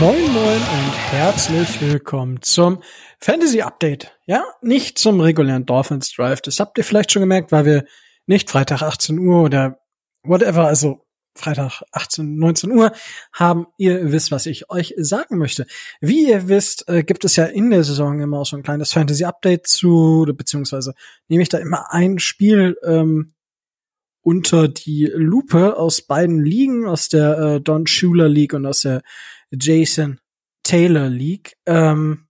Moin Moin und herzlich willkommen zum Fantasy Update. Ja, nicht zum regulären Dolphins Drive. Das habt ihr vielleicht schon gemerkt, weil wir nicht Freitag 18 Uhr oder whatever, also Freitag 18, 19 Uhr haben. Ihr wisst, was ich euch sagen möchte. Wie ihr wisst, äh, gibt es ja in der Saison immer auch so ein kleines Fantasy-Update zu, beziehungsweise nehme ich da immer ein Spiel ähm, unter die Lupe aus beiden Ligen, aus der äh, Don Schuler League und aus der Jason Taylor League. Ähm,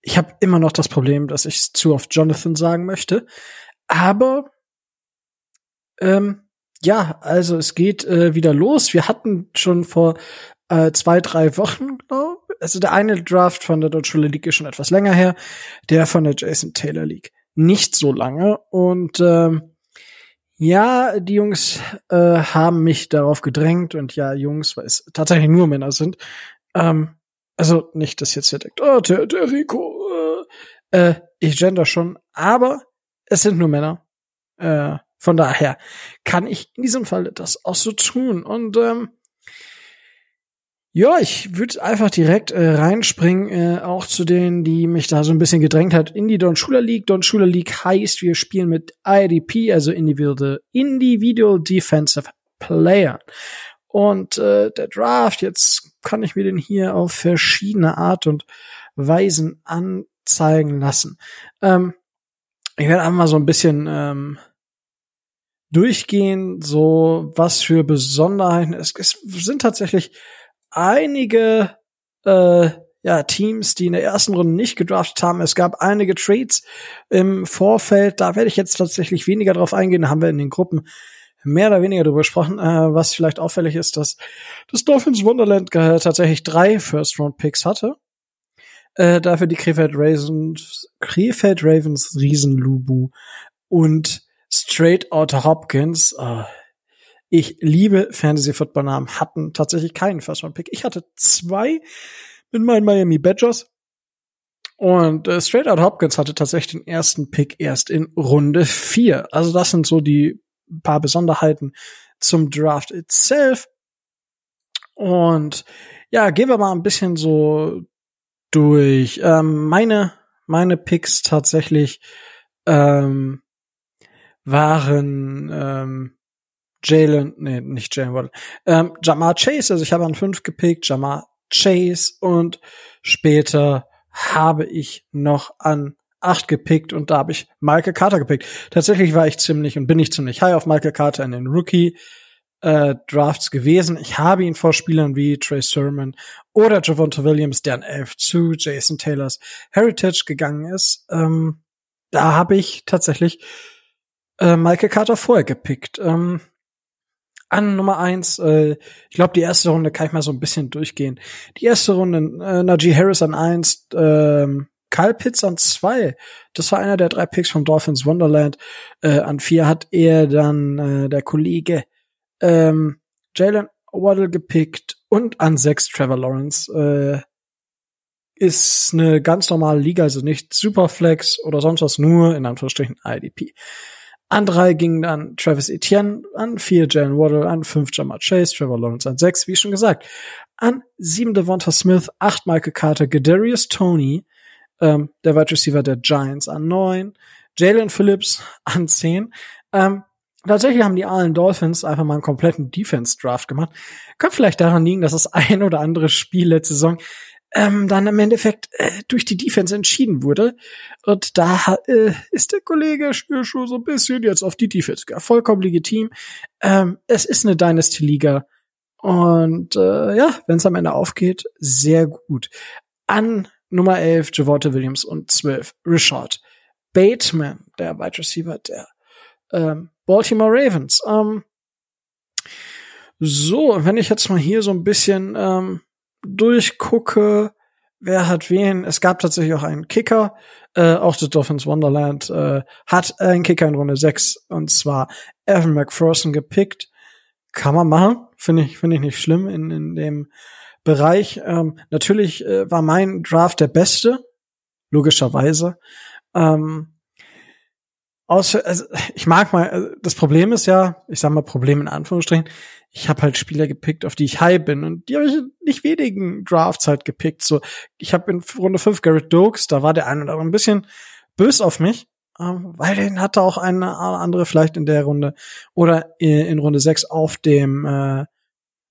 ich habe immer noch das Problem, dass ich zu oft Jonathan sagen möchte. Aber ähm, ja, also es geht äh, wieder los. Wir hatten schon vor äh, zwei, drei Wochen, glaube also der eine Draft von der Deutsche League ist schon etwas länger her, der von der Jason Taylor League nicht so lange. Und ähm, ja, die Jungs äh, haben mich darauf gedrängt und ja, Jungs, weil es tatsächlich nur Männer sind. Ähm, also nicht, dass jetzt hier denkt, oh, der, der Rico, äh, äh, ich gender schon, aber es sind nur Männer. Äh, von daher kann ich in diesem Fall das auch so tun. Und ähm, ja, ich würde einfach direkt äh, reinspringen, äh, auch zu denen, die mich da so ein bisschen gedrängt hat, in die Don Schuler League. Don Schuler League heißt, wir spielen mit IDP, also Individual, Individual Defensive Player. Und äh, der Draft, jetzt kann ich mir den hier auf verschiedene Art und Weisen anzeigen lassen. Ähm, ich werde einfach mal so ein bisschen ähm, durchgehen, so was für Besonderheiten. Es, es sind tatsächlich einige äh, ja, Teams, die in der ersten Runde nicht gedraftet haben. Es gab einige Trades im Vorfeld. Da werde ich jetzt tatsächlich weniger drauf eingehen. Da haben wir in den Gruppen mehr oder weniger darüber gesprochen. Äh, was vielleicht auffällig ist, dass das Dolphins Wonderland äh, tatsächlich drei First-Round-Picks hatte. Äh, dafür die Krefeld Ravens, Krefeld Ravens Riesen Lubu und Straight Outta Hopkins. Uh, ich liebe Fantasy-Football-Namen, hatten tatsächlich keinen First-Round-Pick. Ich hatte zwei mit meinen Miami Badgers. Und äh, Straight Out Hopkins hatte tatsächlich den ersten Pick erst in Runde vier. Also das sind so die paar Besonderheiten zum Draft itself. Und ja, gehen wir mal ein bisschen so durch. Ähm, meine, meine Picks tatsächlich ähm, waren ähm, Jalen, nee, nicht Jalen Waddle, ähm, Jamar Chase, also ich habe an fünf gepickt, Jamar Chase und später habe ich noch an acht gepickt und da habe ich Michael Carter gepickt. Tatsächlich war ich ziemlich und bin ich ziemlich high auf Michael Carter in den Rookie äh, Drafts gewesen. Ich habe ihn vor Spielern wie Trey Sermon oder Javonte Williams, der an 11 zu Jason Taylors Heritage gegangen ist. Ähm, da habe ich tatsächlich äh, Michael Carter vorher gepickt. Ähm, an Nummer eins, äh, ich glaube, die erste Runde kann ich mal so ein bisschen durchgehen. Die erste Runde, äh, Najee Harris an eins, ähm, Kyle Pitts an zwei. Das war einer der drei Picks vom Dolphins Wonderland. Äh, an vier hat er dann äh, der Kollege ähm, Jalen Waddle gepickt und an sechs Trevor Lawrence. Äh, ist eine ganz normale Liga, also nicht Superflex oder sonst was, nur in Anführungsstrichen IDP. An drei gingen dann Travis Etienne, an vier Jalen Waddle, an fünf Jamar Chase, Trevor Lawrence an sechs, wie schon gesagt. An sieben Devonta Smith, acht Michael Carter, Gedarius Tony, ähm, der Wide Receiver der Giants an neun, Jalen Phillips an zehn. Ähm, tatsächlich haben die Allen Dolphins einfach mal einen kompletten Defense-Draft gemacht. Könnte vielleicht daran liegen, dass das ein oder andere Spiel letzte Saison ähm, dann im Endeffekt äh, durch die Defense entschieden wurde. Und da äh, ist der Kollege schon so ein bisschen jetzt auf die Defense. Ja, vollkommen legitim. Ähm, es ist eine Dynasty-Liga. Und äh, ja, wenn es am Ende aufgeht, sehr gut. An Nummer 11 Javonte Williams und 12 Richard Bateman, der Wide Receiver der ähm, Baltimore Ravens. Ähm, so, wenn ich jetzt mal hier so ein bisschen ähm, durchgucke, wer hat wen. Es gab tatsächlich auch einen Kicker, äh, auch das Dolphins Wonderland äh, hat einen Kicker in Runde 6 und zwar Evan McPherson gepickt. Kann man machen, finde ich, finde ich nicht schlimm in, in dem Bereich. Ähm, natürlich äh, war mein Draft der beste, logischerweise. Ähm, außer, also ich mag mal, also das Problem ist ja, ich sag mal Problem in Anführungsstrichen, ich habe halt Spieler gepickt, auf die ich high bin und die habe ich nicht wenigen Drafts halt gepickt. So, ich habe in Runde 5 Garrett Dokes, da war der eine oder andere ein bisschen bös auf mich, ähm, weil den hatte auch eine andere vielleicht in der Runde oder in Runde 6 auf dem äh,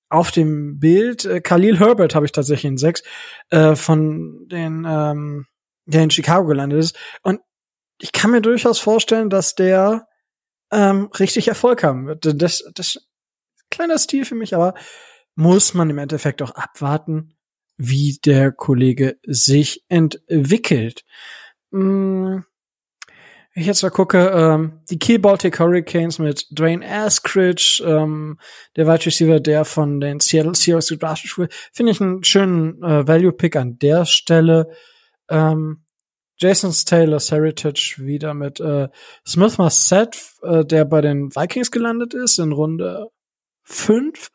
auf dem Bild äh, Khalil Herbert habe ich tatsächlich in 6 äh, von den ähm, der in Chicago gelandet ist und ich kann mir durchaus vorstellen, dass der ähm, richtig Erfolg haben wird. Das, das kleiner Stil für mich, aber muss man im Endeffekt auch abwarten, wie der Kollege sich entwickelt. Hm, ich jetzt mal gucke, ähm, die Key Baltic Hurricanes mit Dwayne Askridge, ähm, der Wide Receiver, der von den Seattle Seahawks gedraftet wurde, finde ich einen schönen äh, Value-Pick an der Stelle. Ähm, Jason Taylor's Heritage wieder mit äh, Smith Marset, äh, der bei den Vikings gelandet ist in Runde fünf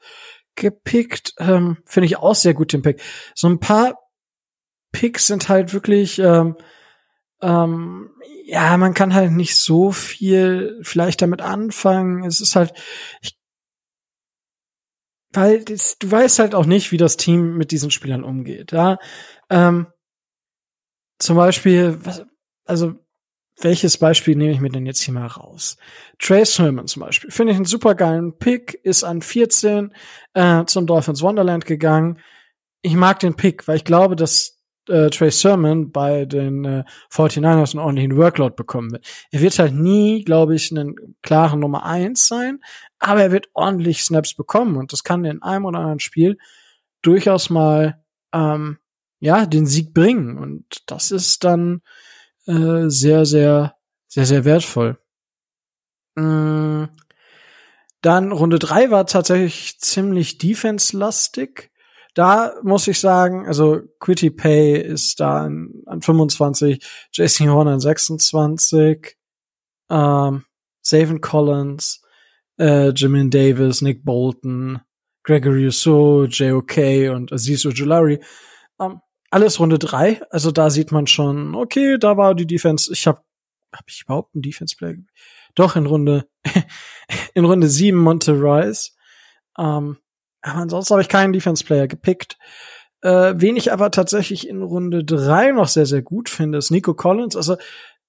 gepickt. Ähm, Finde ich auch sehr gut den Pick. So ein paar Picks sind halt wirklich, ähm, ähm, ja, man kann halt nicht so viel vielleicht damit anfangen. Es ist halt, ich, weil das, du weißt halt auch nicht, wie das Team mit diesen Spielern umgeht. Ja, ähm, zum Beispiel, was, also welches Beispiel nehme ich mir denn jetzt hier mal raus? Trace Herman zum Beispiel. Finde ich einen super geilen Pick, ist an 14 äh, zum Dolphins Wonderland gegangen. Ich mag den Pick, weil ich glaube, dass äh, Trey Sermon bei den äh, 49ers einen ordentlichen Workload bekommen wird. Er wird halt nie, glaube ich, einen klaren Nummer eins sein, aber er wird ordentlich Snaps bekommen und das kann in einem oder anderen Spiel durchaus mal ähm, ja den Sieg bringen und das ist dann äh, sehr, sehr, sehr, sehr wertvoll. Mm. Dann Runde drei war tatsächlich ziemlich defense-lastig. Da muss ich sagen, also Quitty Pay ist da an, an 25, JC Horn an 26, ähm, Savin Collins, äh, Jimin Davis, Nick Bolton, Gregory Rousseau, JOK und Aziz Ojulari. Alles Runde drei. Also da sieht man schon, okay, da war die Defense. Ich habe hab ich überhaupt einen Defense Player? Doch in Runde in Runde sieben Monte Rice. Ähm, aber ansonsten habe ich keinen Defense Player gepickt. Äh, wen ich aber tatsächlich in Runde drei noch sehr sehr gut finde, ist Nico Collins. Also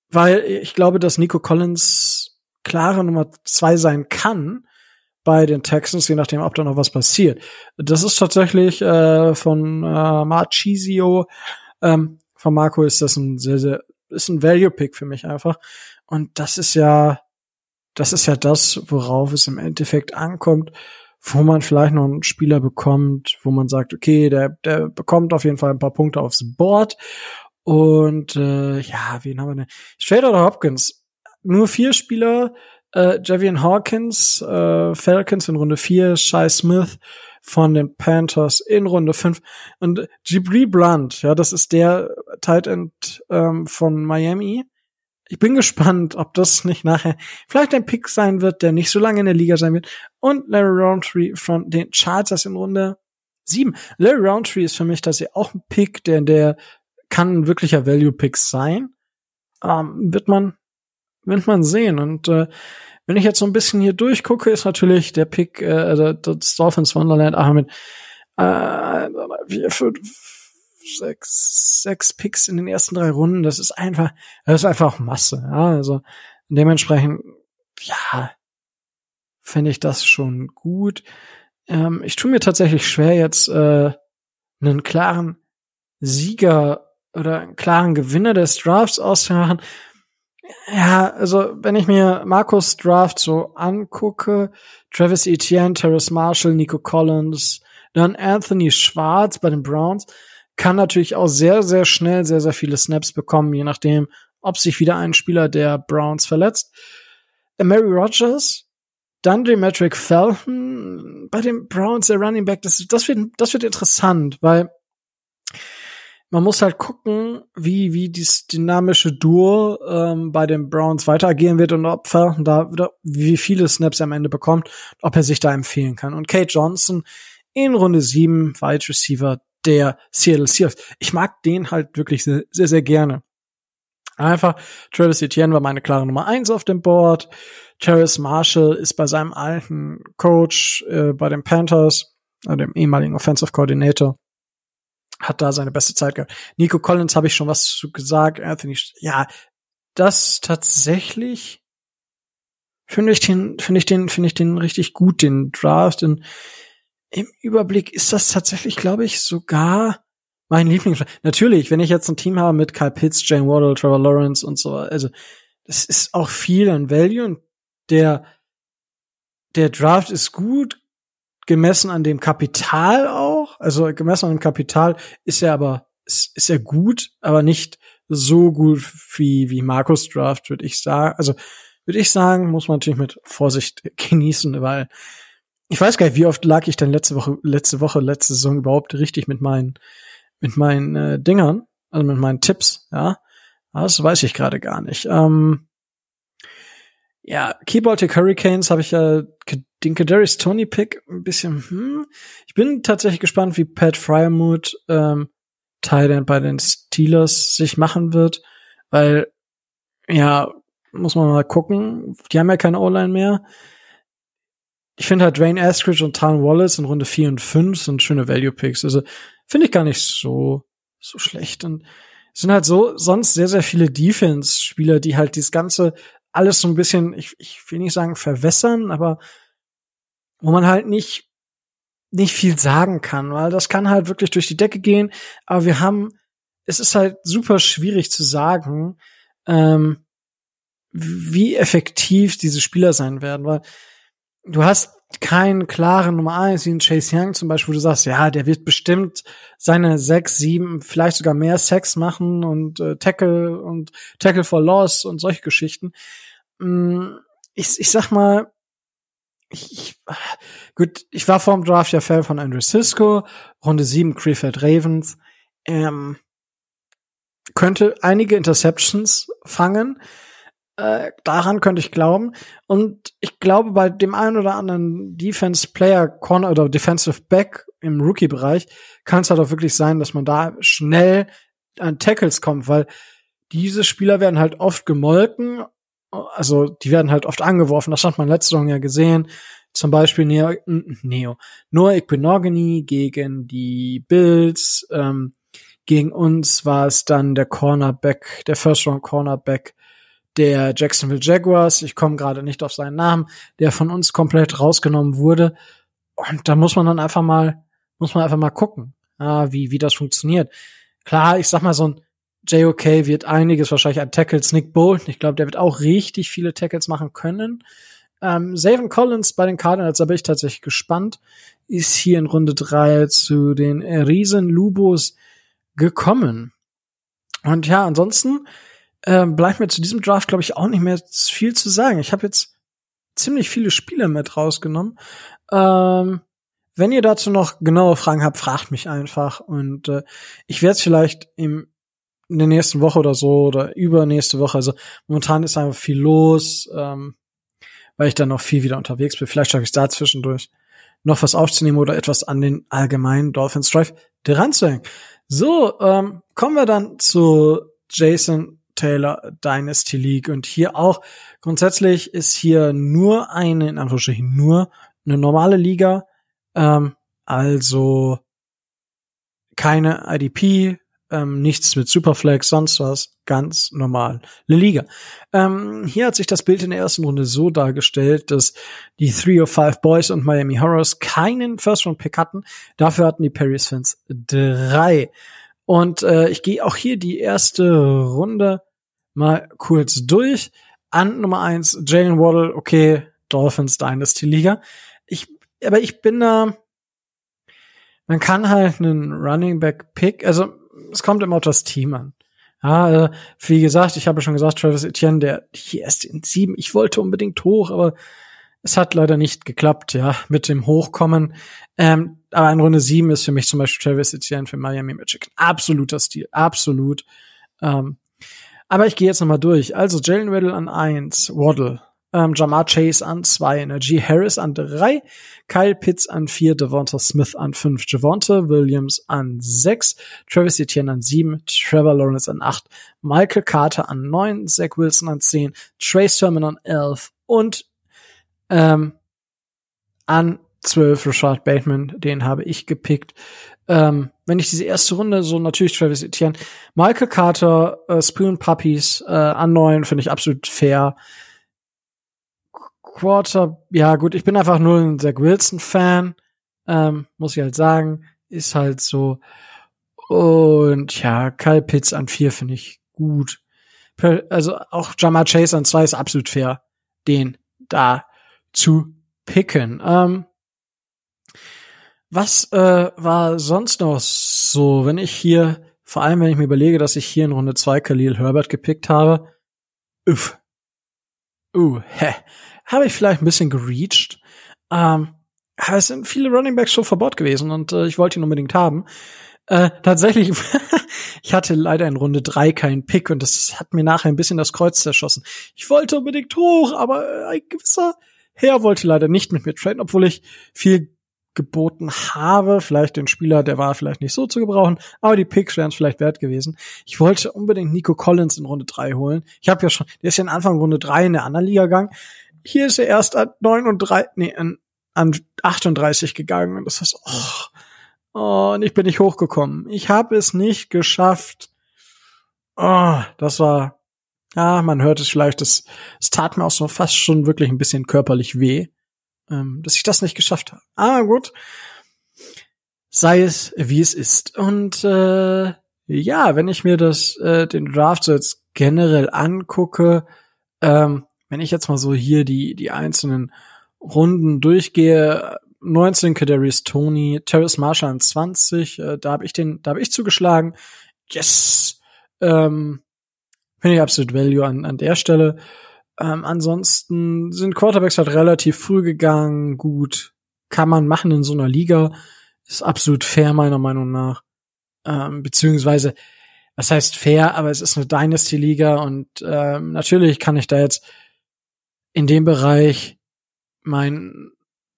weil ich glaube, dass Nico Collins klare Nummer zwei sein kann bei den Texans, je nachdem, ob da noch was passiert. Das ist tatsächlich äh, von äh, Marchisio, ähm, von Marco ist das ein sehr, sehr, ist ein Value-Pick für mich einfach. Und das ist ja, das ist ja das, worauf es im Endeffekt ankommt, wo man vielleicht noch einen Spieler bekommt, wo man sagt, okay, der, der bekommt auf jeden Fall ein paar Punkte aufs Board. Und äh, ja, wen haben wir denn? Strader oder Hopkins? Nur vier Spieler, äh, Javian Hawkins, äh, Falcons in Runde 4, Shai Smith von den Panthers in Runde 5 und Jibri Blunt, ja, das ist der Tight End ähm, von Miami. Ich bin gespannt, ob das nicht nachher vielleicht ein Pick sein wird, der nicht so lange in der Liga sein wird. Und Larry Roundtree von den Chargers in Runde 7. Larry Roundtree ist für mich tatsächlich auch ein Pick, der, der kann ein wirklicher Value-Pick sein. Ähm, wird man, wird man sehen. Und äh, wenn ich jetzt so ein bisschen hier durchgucke, ist natürlich der Pick, äh, das Dolphins Wonderland mit äh, vier, fünf, sechs, sechs Picks in den ersten drei Runden. Das ist einfach, das ist einfach Masse. Ja, also dementsprechend, ja, finde ich das schon gut. Ähm, ich tue mir tatsächlich schwer, jetzt äh, einen klaren Sieger oder einen klaren Gewinner des Drafts auszumachen, ja, also wenn ich mir Markus Draft so angucke, Travis Etienne, Terrace Marshall, Nico Collins, dann Anthony Schwarz bei den Browns, kann natürlich auch sehr, sehr schnell sehr, sehr viele Snaps bekommen, je nachdem, ob sich wieder ein Spieler der Browns verletzt. Mary Rogers, dann Metric Felton bei den Browns, der Running Back, das, das, wird, das wird interessant, weil man muss halt gucken, wie, wie dieses dynamische Duo ähm, bei den Browns weiter agieren wird und ob da wie viele Snaps er am Ende bekommt, ob er sich da empfehlen kann. Und Kate Johnson in Runde 7 Wide Receiver der Seattle Seahawks. Ich mag den halt wirklich sehr, sehr, sehr gerne. Einfach, Travis Etienne war meine klare Nummer eins auf dem Board. Terrace Marshall ist bei seinem alten Coach äh, bei den Panthers, äh, dem ehemaligen Offensive Coordinator, hat da seine beste Zeit gehabt. Nico Collins habe ich schon was zu gesagt. Anthony, ja, das tatsächlich finde ich den, finde ich den, finde ich den richtig gut, den Draft. Und im Überblick ist das tatsächlich, glaube ich, sogar mein Lieblings. Natürlich, wenn ich jetzt ein Team habe mit Kyle Pitts, Jane Waddle, Trevor Lawrence und so, also das ist auch viel an Value und der der Draft ist gut gemessen an dem Kapital auch, also gemessen an dem Kapital ist er aber ist, ist er gut, aber nicht so gut wie wie Markus Draft, würde ich sagen. Also würde ich sagen, muss man natürlich mit Vorsicht genießen, weil ich weiß gar nicht, wie oft lag ich denn letzte Woche, letzte Woche, letzte Saison überhaupt richtig mit meinen, mit meinen äh, Dingern, also mit meinen Tipps, ja. Das weiß ich gerade gar nicht. Ähm, ja, Keybaltic Hurricanes habe ich ja den Kadarius Tony Pick ein bisschen, hm. Ich bin tatsächlich gespannt, wie Pat Fryermuth ähm, Teil bei den Steelers sich machen wird, weil ja, muss man mal gucken. Die haben ja keine O-Line mehr. Ich finde halt Dwayne Askridge und Tan Wallace in Runde 4 und 5 sind schöne Value Picks. Also finde ich gar nicht so, so schlecht. Und sind halt so sonst sehr, sehr viele Defense-Spieler, die halt dieses ganze alles so ein bisschen, ich, ich will nicht sagen verwässern, aber wo man halt nicht, nicht viel sagen kann, weil das kann halt wirklich durch die Decke gehen. Aber wir haben, es ist halt super schwierig zu sagen, ähm, wie effektiv diese Spieler sein werden, weil du hast keinen klaren Nummer eins, wie ein Chase Young zum Beispiel, wo du sagst, ja, der wird bestimmt seine sechs, sieben, vielleicht sogar mehr Sex machen und äh, Tackle und Tackle for Loss und solche Geschichten. Mm, ich, ich sag mal, ich, ich, gut, ich war vor dem Draft ja Fan von Andrew Cisco, Runde sieben Krefeld Ravens, ähm, könnte einige Interceptions fangen, äh, daran könnte ich glauben. Und ich glaube, bei dem einen oder anderen Defense Player Corner oder Defensive Back im Rookie-Bereich kann es halt auch wirklich sein, dass man da schnell an Tackles kommt, weil diese Spieler werden halt oft gemolken. Also die werden halt oft angeworfen. Das hat man letzte Saison ja gesehen. Zum Beispiel Neo, Neo Noah Equinogeny gegen die Bills. Ähm, gegen uns war es dann der Cornerback, der First Round Cornerback der Jacksonville Jaguars, ich komme gerade nicht auf seinen Namen, der von uns komplett rausgenommen wurde. Und da muss man dann einfach mal, muss man einfach mal gucken, ja, wie, wie das funktioniert. Klar, ich sag mal, so ein JOK wird einiges wahrscheinlich an Tackles. Nick Bolton, ich glaube, der wird auch richtig viele Tackles machen können. Ähm, Savin Collins bei den Cardinals, da bin ich tatsächlich gespannt, ist hier in Runde drei zu den Riesen Lubos gekommen. Und ja, ansonsten ähm, bleibt mir zu diesem Draft, glaube ich, auch nicht mehr viel zu sagen. Ich habe jetzt ziemlich viele Spiele mit rausgenommen. Ähm, wenn ihr dazu noch genaue Fragen habt, fragt mich einfach. Und äh, ich werde es vielleicht im, in der nächsten Woche oder so oder übernächste Woche. Also momentan ist einfach viel los, ähm, weil ich dann noch viel wieder unterwegs bin. Vielleicht schaffe ich es da zwischendurch noch was aufzunehmen oder etwas an den allgemeinen Dolphins Drive dran zu hängen. So, ähm, kommen wir dann zu Jason Taylor Dynasty League. Und hier auch grundsätzlich ist hier nur eine, in Anführungsstrichen nur eine normale Liga. Ähm, also keine IDP, ähm, nichts mit Superflex, sonst was, ganz normal. Le Liga. Ähm, hier hat sich das Bild in der ersten Runde so dargestellt, dass die 305 Boys und Miami Horrors keinen First-Round-Pick hatten. Dafür hatten die Paris Fans drei. Und äh, ich gehe auch hier die erste Runde mal kurz durch. An Nummer eins Jalen Waddle, okay, Dolphins Dynasty Liga. Ich, aber ich bin da, man kann halt einen Running Back Pick, also es kommt immer auf das Team an. Ja, äh, wie gesagt, ich habe schon gesagt, Travis Etienne, der hier erst in sieben, ich wollte unbedingt hoch, aber es hat leider nicht geklappt, ja, mit dem Hochkommen. Ähm, aber in Runde sieben ist für mich zum Beispiel Travis Etienne für Miami Magic absoluter Stil, absolut. Ähm, aber ich gehe jetzt nochmal durch. Also Jalen Waddle an eins, Waddle ähm, Jamar Chase an zwei, Najee Harris an drei, Kyle Pitts an vier, Devonta Smith an fünf, Javonta Williams an sechs, Travis Etienne an sieben, Trevor Lawrence an acht, Michael Carter an neun, Zach Wilson an zehn, Trey Sermon an elf und ähm, an zwölf Rashad Bateman, den habe ich gepickt. Ähm, wenn ich diese erste Runde, so natürlich Travis Etienne, Michael Carter, äh, Spoon Puppies äh, an neun finde ich absolut fair. Quarter, ja gut, ich bin einfach nur ein Zach Wilson-Fan, ähm, muss ich halt sagen, ist halt so. Und ja, Kyle Pitts an vier finde ich gut. Also auch Jamar Chase an zwei ist absolut fair, den da zu picken. Ähm, was äh, war sonst noch so, wenn ich hier, vor allem wenn ich mir überlege, dass ich hier in Runde zwei Khalil Herbert gepickt habe, uff, uh, hä, habe ich vielleicht ein bisschen gereached. Ähm, es sind viele Running Backs schon vor Bord gewesen und äh, ich wollte ihn unbedingt haben. Äh, tatsächlich, ich hatte leider in Runde drei keinen Pick und das hat mir nachher ein bisschen das Kreuz zerschossen. Ich wollte unbedingt hoch, aber ein gewisser Herr wollte leider nicht mit mir traden, obwohl ich viel geboten habe. Vielleicht den Spieler, der war vielleicht nicht so zu gebrauchen, aber die Picks wären es vielleicht wert gewesen. Ich wollte unbedingt Nico Collins in Runde drei holen. Ich habe ja schon, der ist ja in Anfang Runde drei in der anderen Liga gegangen hier ist er erst an 9 und 3, nee, an, an 38 gegangen. Und das ist, oh, oh, und ich bin nicht hochgekommen. Ich habe es nicht geschafft. Oh, das war, ja, man hört es vielleicht, es, es tat mir auch so fast schon wirklich ein bisschen körperlich weh, ähm, dass ich das nicht geschafft habe. Ah, gut. Sei es, wie es ist. Und äh, ja, wenn ich mir das, äh, den Draft so jetzt generell angucke, ähm, wenn ich jetzt mal so hier die, die einzelnen Runden durchgehe, 19 Kadarius Tony, Terrace Marshall an 20, äh, da habe ich den, da habe ich zugeschlagen. Yes! Ähm, Finde ich absolut Value an, an der Stelle. Ähm, ansonsten sind Quarterbacks halt relativ früh gegangen. Gut, kann man machen in so einer Liga. Ist absolut fair, meiner Meinung nach. Ähm, beziehungsweise, was heißt fair, aber es ist eine Dynasty-Liga und ähm, natürlich kann ich da jetzt in dem Bereich mein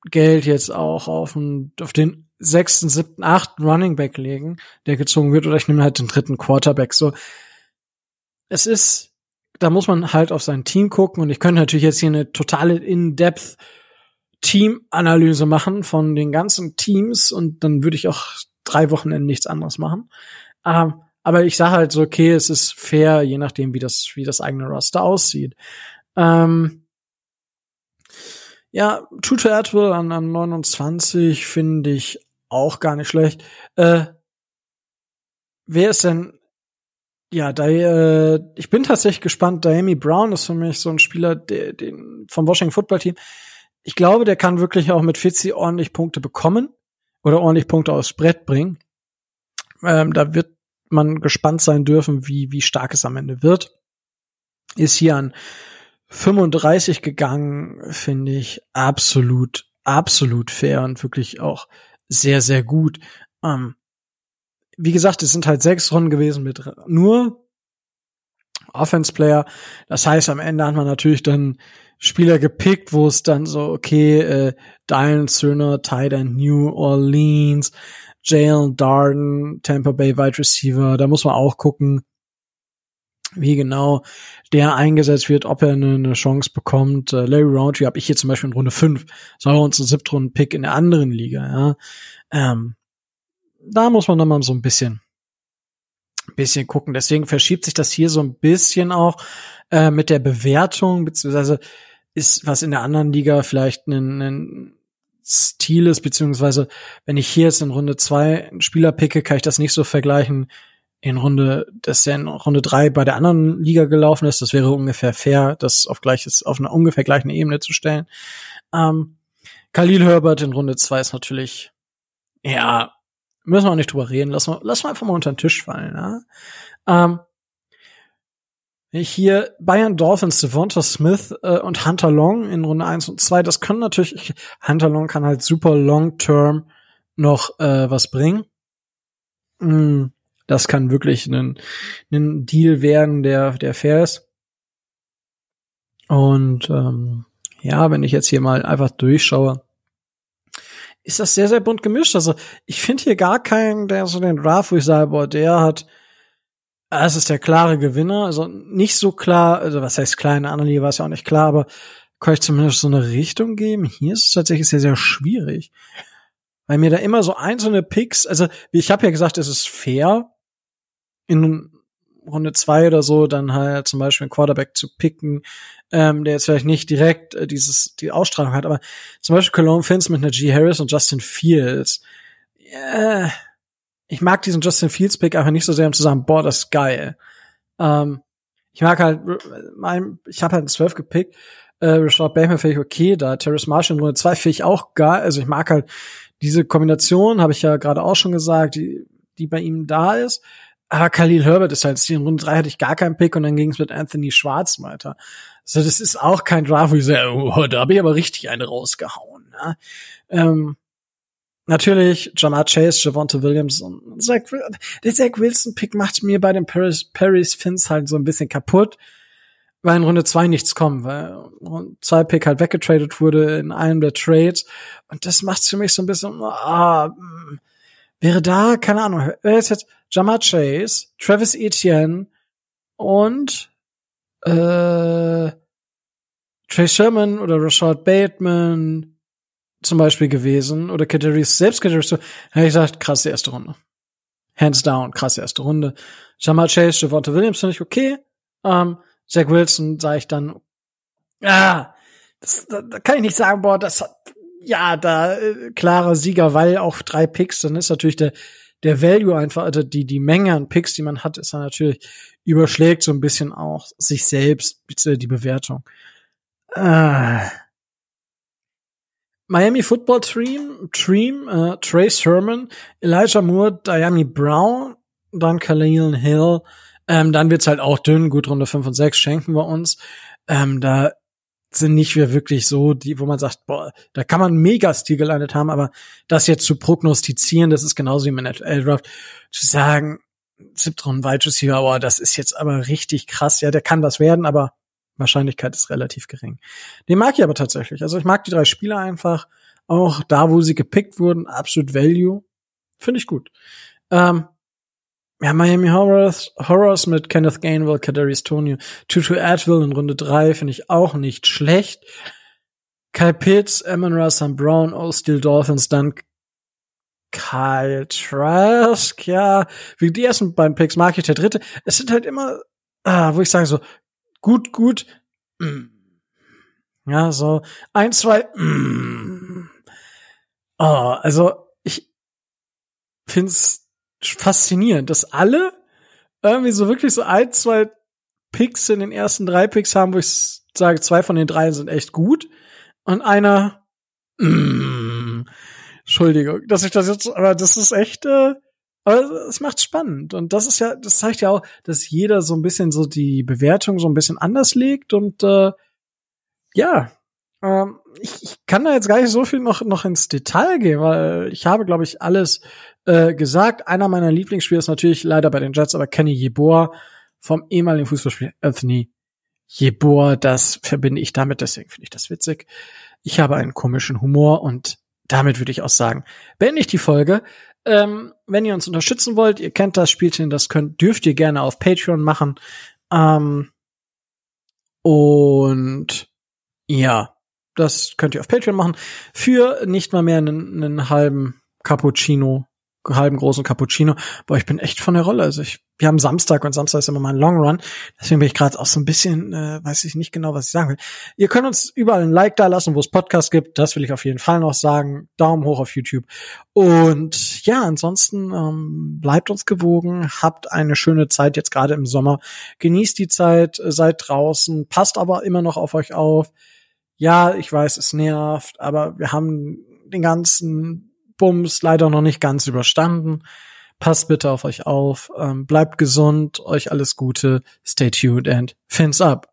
Geld jetzt auch auf, den, auf den sechsten, siebten, achten Running Back legen, der gezogen wird, oder ich nehme halt den dritten Quarterback. So, es ist, da muss man halt auf sein Team gucken und ich könnte natürlich jetzt hier eine totale In-Depth Team-Analyse machen von den ganzen Teams und dann würde ich auch drei Wochenenden nichts anderes machen. Ähm, aber ich sage halt so, okay, es ist fair, je nachdem, wie das, wie das eigene Roster aussieht. Ähm, ja, Tutu Atwell an, an 29 finde ich auch gar nicht schlecht. Äh, wer ist denn ja, da, äh, ich bin tatsächlich gespannt. Diami Brown ist für mich so ein Spieler der, den, vom Washington Football Team. Ich glaube, der kann wirklich auch mit Fitzy ordentlich Punkte bekommen oder ordentlich Punkte aufs Brett bringen. Ähm, da wird man gespannt sein dürfen, wie, wie stark es am Ende wird. Ist hier an 35 gegangen, finde ich absolut, absolut fair und wirklich auch sehr, sehr gut. Ähm, wie gesagt, es sind halt sechs Runden gewesen mit nur Offense-Player. Das heißt, am Ende hat man natürlich dann Spieler gepickt, wo es dann so, okay, äh, Dylan Söhner, Tight New Orleans, Jalen Darden, Tampa Bay Wide Receiver, da muss man auch gucken, wie genau der eingesetzt wird, ob er eine, eine Chance bekommt. Äh, Larry Roundtree habe ich hier zum Beispiel in Runde 5. Das war uns ein Siebtrunden-Pick in der anderen Liga. Ja. Ähm, da muss man noch mal so ein bisschen, bisschen gucken. Deswegen verschiebt sich das hier so ein bisschen auch äh, mit der Bewertung, beziehungsweise ist was in der anderen Liga vielleicht ein, ein Stil ist, beziehungsweise wenn ich hier jetzt in Runde 2 einen Spieler picke, kann ich das nicht so vergleichen in Runde, dass der in Runde drei bei der anderen Liga gelaufen ist. Das wäre ungefähr fair, das auf gleiches, auf einer ungefähr gleichen Ebene zu stellen. Ähm, Khalil Herbert in Runde zwei ist natürlich, ja, müssen wir auch nicht drüber reden. Lass mal, lass mal einfach mal unter den Tisch fallen. Ja? Ähm, hier Bayern Dolphins, Devonta Smith äh, und Hunter Long in Runde eins und zwei. das können natürlich, Hunter Long kann halt super long-term noch äh, was bringen. Mm. Das kann wirklich ein, ein Deal werden, der, der fair ist. Und ähm, ja, wenn ich jetzt hier mal einfach durchschaue, ist das sehr, sehr bunt gemischt. Also ich finde hier gar keinen, der so den Draft, wo ich sage, boah, der hat, es ist der klare Gewinner. Also nicht so klar, also was heißt klar, in war es ja auch nicht klar, aber kann ich zumindest so eine Richtung geben. Hier ist es tatsächlich sehr, sehr schwierig. Weil mir da immer so einzelne Picks, also ich habe ja gesagt, es ist fair, in Runde zwei oder so dann halt zum Beispiel einen Quarterback zu picken, ähm, der jetzt vielleicht nicht direkt äh, dieses die Ausstrahlung hat, aber zum Beispiel Cologne Fins mit einer G. Harris und Justin Fields. Yeah. Ich mag diesen Justin Fields Pick einfach nicht so sehr, um zu sagen, boah, das ist geil. Ähm, ich mag halt, mein, ich habe halt einen 12 gepickt. Äh, Rashad Bateman finde ich okay, da Terrace Marshall in Runde 2 finde ich auch geil. Also ich mag halt diese Kombination, habe ich ja gerade auch schon gesagt, die, die bei ihm da ist. Aber Khalil Herbert ist halt, in Runde drei hatte ich gar keinen Pick und dann ging es mit Anthony Schwarz weiter. Also das ist auch kein Draft, wo ich sage, oh, da habe ich aber richtig eine rausgehauen. Ne? Ähm, natürlich Jamar Chase, Javonte Williams und Zach, der Zach Wilson-Pick macht mir bei den Paris, Paris Fins halt so ein bisschen kaputt, weil in Runde zwei nichts kommt, weil zwei Pick halt weggetradet wurde in einem der Trades und das macht für mich so ein bisschen, ah, hm, wäre da, keine Ahnung, wäre jetzt Jamar Chase, Travis Etienne und äh, Trey Sherman oder Rashad Bateman zum Beispiel gewesen oder Kadarius, selbst Kadarius, hätte ich gesagt, krasse erste Runde. Hands down, krasse erste Runde. Jamal Chase, Javonte Williams finde ich okay. Ähm, Zach Wilson sage ich dann, ah, das, da, da kann ich nicht sagen, boah, das hat, ja, da äh, klarer Sieger, weil auch drei Picks, dann ist natürlich der der Value einfach, also die, die Menge an Picks, die man hat, ist dann natürlich überschlägt so ein bisschen auch sich selbst, die Bewertung. Äh. Miami Football Team, Team äh, Trey Sermon, Elijah Moore, Diami Brown, dann Khalil Hill, ähm, dann wird's halt auch dünn, gut Runde 5 und 6 schenken wir uns. Ähm, da sind nicht mehr wirklich so, die, wo man sagt, boah, da kann man mega Stil gelandet haben, aber das jetzt zu prognostizieren, das ist genauso wie im NFL-Draft, zu sagen, siebter und Wide Receiver, boah, das ist jetzt aber richtig krass, ja, der kann was werden, aber Wahrscheinlichkeit ist relativ gering. Den mag ich aber tatsächlich. Also ich mag die drei Spieler einfach, auch da, wo sie gepickt wurden, absolut Value, finde ich gut. Ähm, ja, Miami Horrors, Horrors mit Kenneth Gainwell, Kadarius Tonio, Tutu Atwill in Runde 3 finde ich auch nicht schlecht. Kyle Pitts, Amon Russell Brown, O Steel Dolphins, dann Kyle Trask, ja, wie die ersten beiden Picks mag ich der dritte. Es sind halt immer, ah, wo ich sage so, gut, gut, mm. ja, so ein, zwei, mm. oh, also ich find's faszinierend, dass alle irgendwie so wirklich so ein, zwei Picks in den ersten drei Picks haben, wo ich sage, zwei von den drei sind echt gut. Und einer, mm, Entschuldigung, dass ich das jetzt, aber das ist echt, äh, aber es macht spannend. Und das ist ja, das zeigt ja auch, dass jeder so ein bisschen so die Bewertung so ein bisschen anders legt und äh, ja, ähm, ich, ich kann da jetzt gar nicht so viel noch noch ins Detail gehen, weil ich habe, glaube ich, alles äh, gesagt. Einer meiner Lieblingsspieler ist natürlich leider bei den Jets, aber Kenny Yeboah vom ehemaligen Fußballspieler Anthony Yeboah. Das verbinde ich damit, deswegen finde ich das witzig. Ich habe einen komischen Humor und damit würde ich auch sagen, beende ich die Folge. Ähm, wenn ihr uns unterstützen wollt, ihr kennt das Spielchen, das könnt, dürft ihr gerne auf Patreon machen. Ähm, und ja, das könnt ihr auf Patreon machen. Für nicht mal mehr einen, einen halben Cappuccino halben großen Cappuccino. Boah, ich bin echt von der Rolle. Also ich, wir haben Samstag und Samstag ist immer mein Long Run. Deswegen bin ich gerade auch so ein bisschen, äh, weiß ich nicht genau, was ich sagen will. Ihr könnt uns überall ein Like da lassen, wo es Podcasts gibt. Das will ich auf jeden Fall noch sagen. Daumen hoch auf YouTube. Und ja, ansonsten ähm, bleibt uns gewogen. Habt eine schöne Zeit jetzt gerade im Sommer. Genießt die Zeit, äh, seid draußen. Passt aber immer noch auf euch auf. Ja, ich weiß, es nervt, aber wir haben den ganzen Bums leider noch nicht ganz überstanden. Passt bitte auf euch auf, ähm, bleibt gesund, euch alles Gute, stay tuned and fins up.